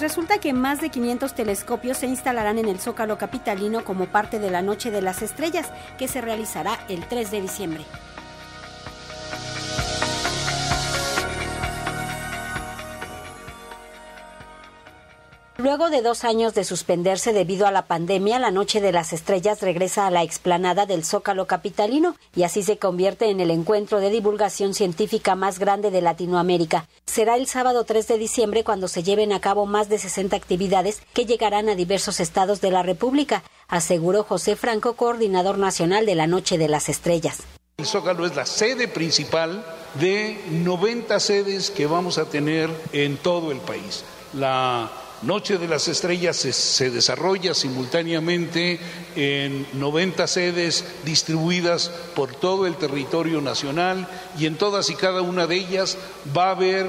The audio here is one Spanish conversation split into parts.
resulta que más de 500 telescopios se instalarán en el Zócalo Capitalino como parte de la Noche de las Estrellas, que se realizará el 3 de diciembre. Luego de dos años de suspenderse debido a la pandemia, la Noche de las Estrellas regresa a la explanada del Zócalo Capitalino y así se convierte en el encuentro de divulgación científica más grande de Latinoamérica. Será el sábado 3 de diciembre cuando se lleven a cabo más de 60 actividades que llegarán a diversos estados de la República, aseguró José Franco, coordinador nacional de la Noche de las Estrellas. El Zócalo es la sede principal de 90 sedes que vamos a tener en todo el país. La Noche de las Estrellas se, desarrolla simultáneamente en 90 sedes distribuidas por todo el territorio nacional y en todas y cada una de ellas va a haber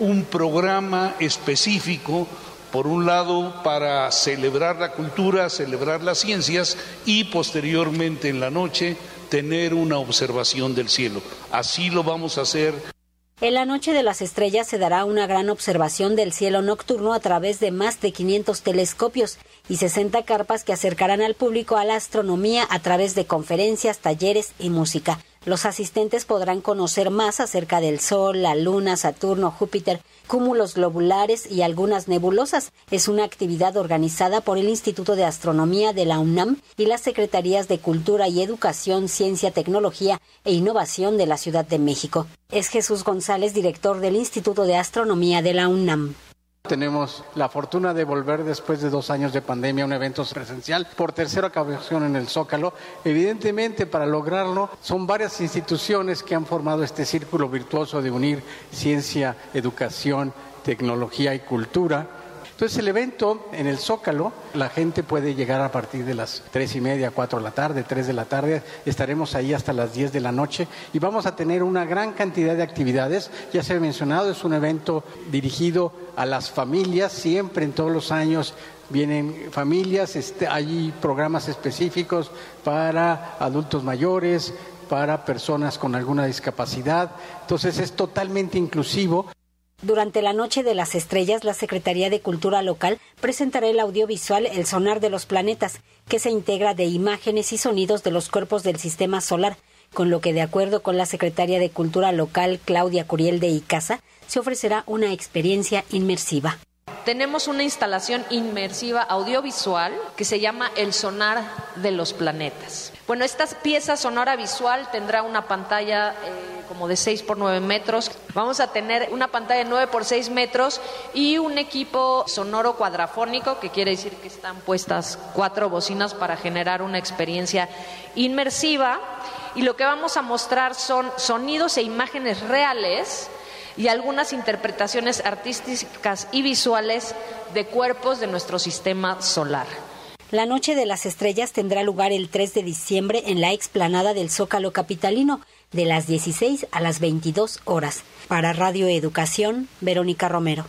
un programa específico por un lado para celebrar la cultura, celebrar las ciencias y posteriormente en la noche tener una observación del cielo. Así lo vamos a hacer en la Noche de las Estrellas se dará una gran observación del cielo nocturno a través de más de 500 telescopios y 60 carpas que acercarán al público a la astronomía a través de conferencias, talleres y música. Los asistentes podrán conocer más acerca del Sol, la Luna, Saturno, Júpiter, cúmulos globulares y algunas nebulosas. Es una actividad organizada por el Instituto de Astronomía de la UNAM y las Secretarías de Cultura y Educación, Ciencia, Tecnología e Innovación de la Ciudad de México. Es Jesús González, director del Instituto de Astronomía de la UNAM. Tenemos la fortuna de volver después de dos años de pandemia a un evento presencial por tercera ocasión en el Zócalo. Evidentemente, para lograrlo, son varias instituciones que han formado este círculo virtuoso de unir ciencia, educación, tecnología y cultura entonces el evento en el Zócalo, la gente puede llegar a partir de las tres y media, cuatro de la tarde, tres de la tarde, estaremos ahí hasta las diez de la noche y vamos a tener una gran cantidad de actividades. Ya se ha mencionado, es un evento dirigido a las familias, siempre en todos los años vienen familias, este, hay programas específicos para adultos mayores, para personas con alguna discapacidad. Entonces es totalmente inclusivo. Durante la Noche de las Estrellas, la Secretaría de Cultura Local presentará el audiovisual El Sonar de los Planetas, que se integra de imágenes y sonidos de los cuerpos del sistema solar, con lo que, de acuerdo con la Secretaria de Cultura Local, Claudia Curiel de Icaza, se ofrecerá una experiencia inmersiva. Tenemos una instalación inmersiva audiovisual que se llama El Sonar de los Planetas. Bueno, esta pieza sonora visual tendrá una pantalla eh, como de 6 por 9 metros. Vamos a tener una pantalla de 9 por 6 metros y un equipo sonoro cuadrafónico, que quiere decir que están puestas cuatro bocinas para generar una experiencia inmersiva. Y lo que vamos a mostrar son sonidos e imágenes reales y algunas interpretaciones artísticas y visuales de cuerpos de nuestro sistema solar. La Noche de las Estrellas tendrá lugar el 3 de diciembre en la explanada del Zócalo Capitalino, de las 16 a las 22 horas. Para Radio Educación, Verónica Romero.